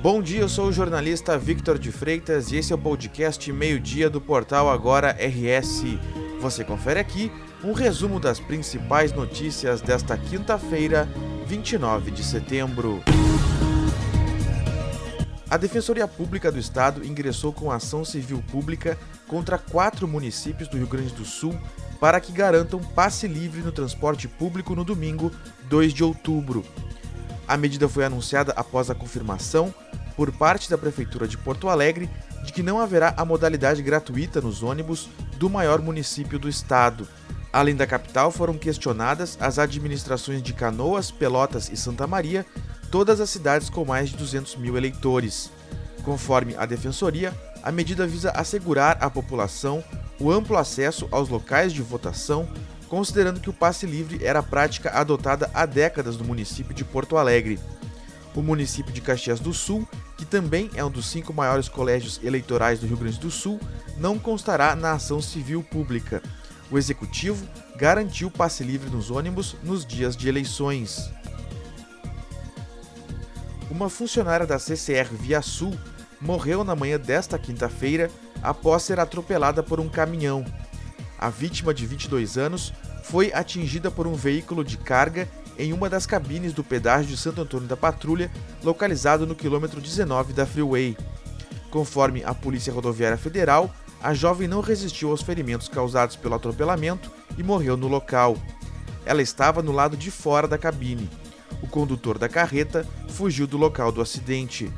Bom dia, eu sou o jornalista Victor de Freitas e esse é o podcast Meio-Dia do portal Agora RS. Você confere aqui um resumo das principais notícias desta quinta-feira, 29 de setembro. A Defensoria Pública do Estado ingressou com ação civil pública contra quatro municípios do Rio Grande do Sul para que garantam passe livre no transporte público no domingo, 2 de outubro. A medida foi anunciada após a confirmação, por parte da Prefeitura de Porto Alegre, de que não haverá a modalidade gratuita nos ônibus do maior município do estado. Além da capital, foram questionadas as administrações de Canoas, Pelotas e Santa Maria, todas as cidades com mais de 200 mil eleitores. Conforme a Defensoria, a medida visa assegurar à população o amplo acesso aos locais de votação considerando que o passe livre era prática adotada há décadas no município de Porto Alegre. O município de Caxias do Sul, que também é um dos cinco maiores colégios eleitorais do Rio Grande do Sul, não constará na ação civil pública. O executivo garantiu passe livre nos ônibus nos dias de eleições. Uma funcionária da CCR Via Sul morreu na manhã desta quinta-feira após ser atropelada por um caminhão. A vítima, de 22 anos, foi atingida por um veículo de carga em uma das cabines do pedágio de Santo Antônio da Patrulha, localizado no quilômetro 19 da Freeway. Conforme a Polícia Rodoviária Federal, a jovem não resistiu aos ferimentos causados pelo atropelamento e morreu no local. Ela estava no lado de fora da cabine. O condutor da carreta fugiu do local do acidente.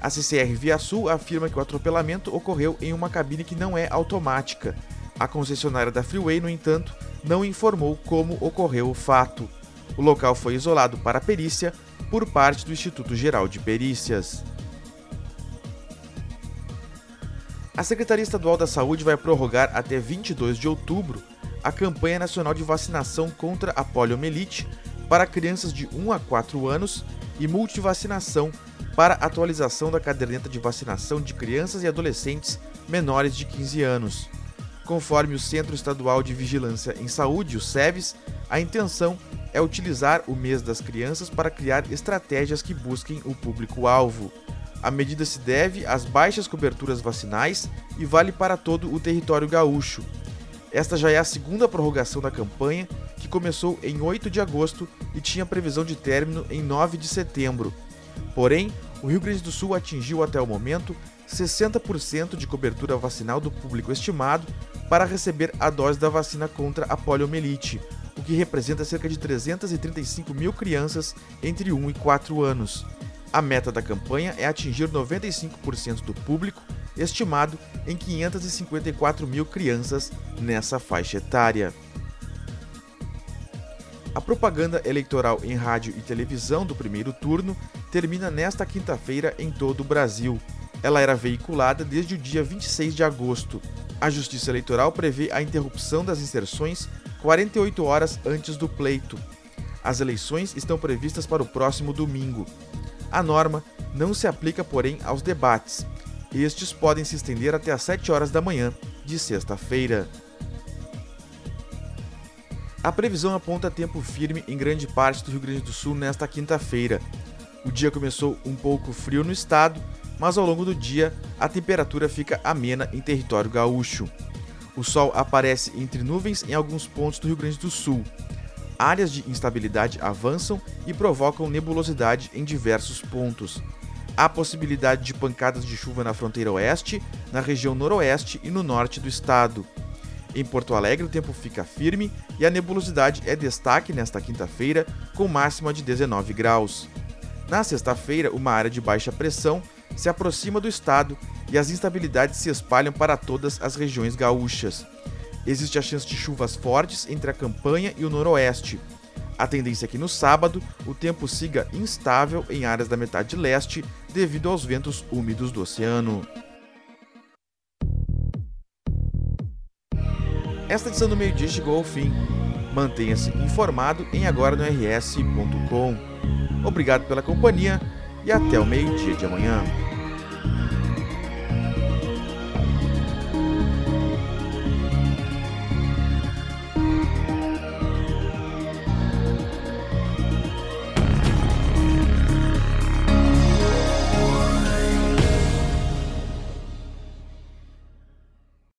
A CCR Via Sul afirma que o atropelamento ocorreu em uma cabine que não é automática a concessionária da Freeway, no entanto, não informou como ocorreu o fato. O local foi isolado para perícia por parte do Instituto Geral de Perícias. A Secretaria Estadual da Saúde vai prorrogar até 22 de outubro a campanha nacional de vacinação contra a poliomielite para crianças de 1 a 4 anos e multivacinação para atualização da caderneta de vacinação de crianças e adolescentes menores de 15 anos. Conforme o Centro Estadual de Vigilância em Saúde, o SEVES, a intenção é utilizar o mês das crianças para criar estratégias que busquem o público-alvo. A medida se deve às baixas coberturas vacinais e vale para todo o território gaúcho. Esta já é a segunda prorrogação da campanha, que começou em 8 de agosto e tinha previsão de término em 9 de setembro. Porém, o Rio Grande do Sul atingiu até o momento 60% de cobertura vacinal do público estimado para receber a dose da vacina contra a poliomielite, o que representa cerca de 335 mil crianças entre 1 e 4 anos. A meta da campanha é atingir 95% do público, estimado em 554 mil crianças nessa faixa etária. A propaganda eleitoral em rádio e televisão do primeiro turno termina nesta quinta-feira em todo o Brasil. Ela era veiculada desde o dia 26 de agosto. A Justiça Eleitoral prevê a interrupção das inserções 48 horas antes do pleito. As eleições estão previstas para o próximo domingo. A norma não se aplica, porém, aos debates. Estes podem se estender até às 7 horas da manhã de sexta-feira. A previsão aponta tempo firme em grande parte do Rio Grande do Sul nesta quinta-feira. O dia começou um pouco frio no estado mas ao longo do dia a temperatura fica amena em território gaúcho. O sol aparece entre nuvens em alguns pontos do Rio Grande do Sul. Áreas de instabilidade avançam e provocam nebulosidade em diversos pontos. Há possibilidade de pancadas de chuva na fronteira oeste, na região noroeste e no norte do estado. Em Porto Alegre, o tempo fica firme e a nebulosidade é destaque nesta quinta-feira, com máxima de 19 graus. Na sexta-feira, uma área de baixa pressão se aproxima do estado e as instabilidades se espalham para todas as regiões gaúchas. Existe a chance de chuvas fortes entre a campanha e o noroeste. A tendência é que no sábado o tempo siga instável em áreas da metade leste devido aos ventos úmidos do oceano. Esta edição do meio-dia chegou ao fim. Mantenha-se informado em agora no rs.com. Obrigado pela companhia e até o meio-dia de amanhã.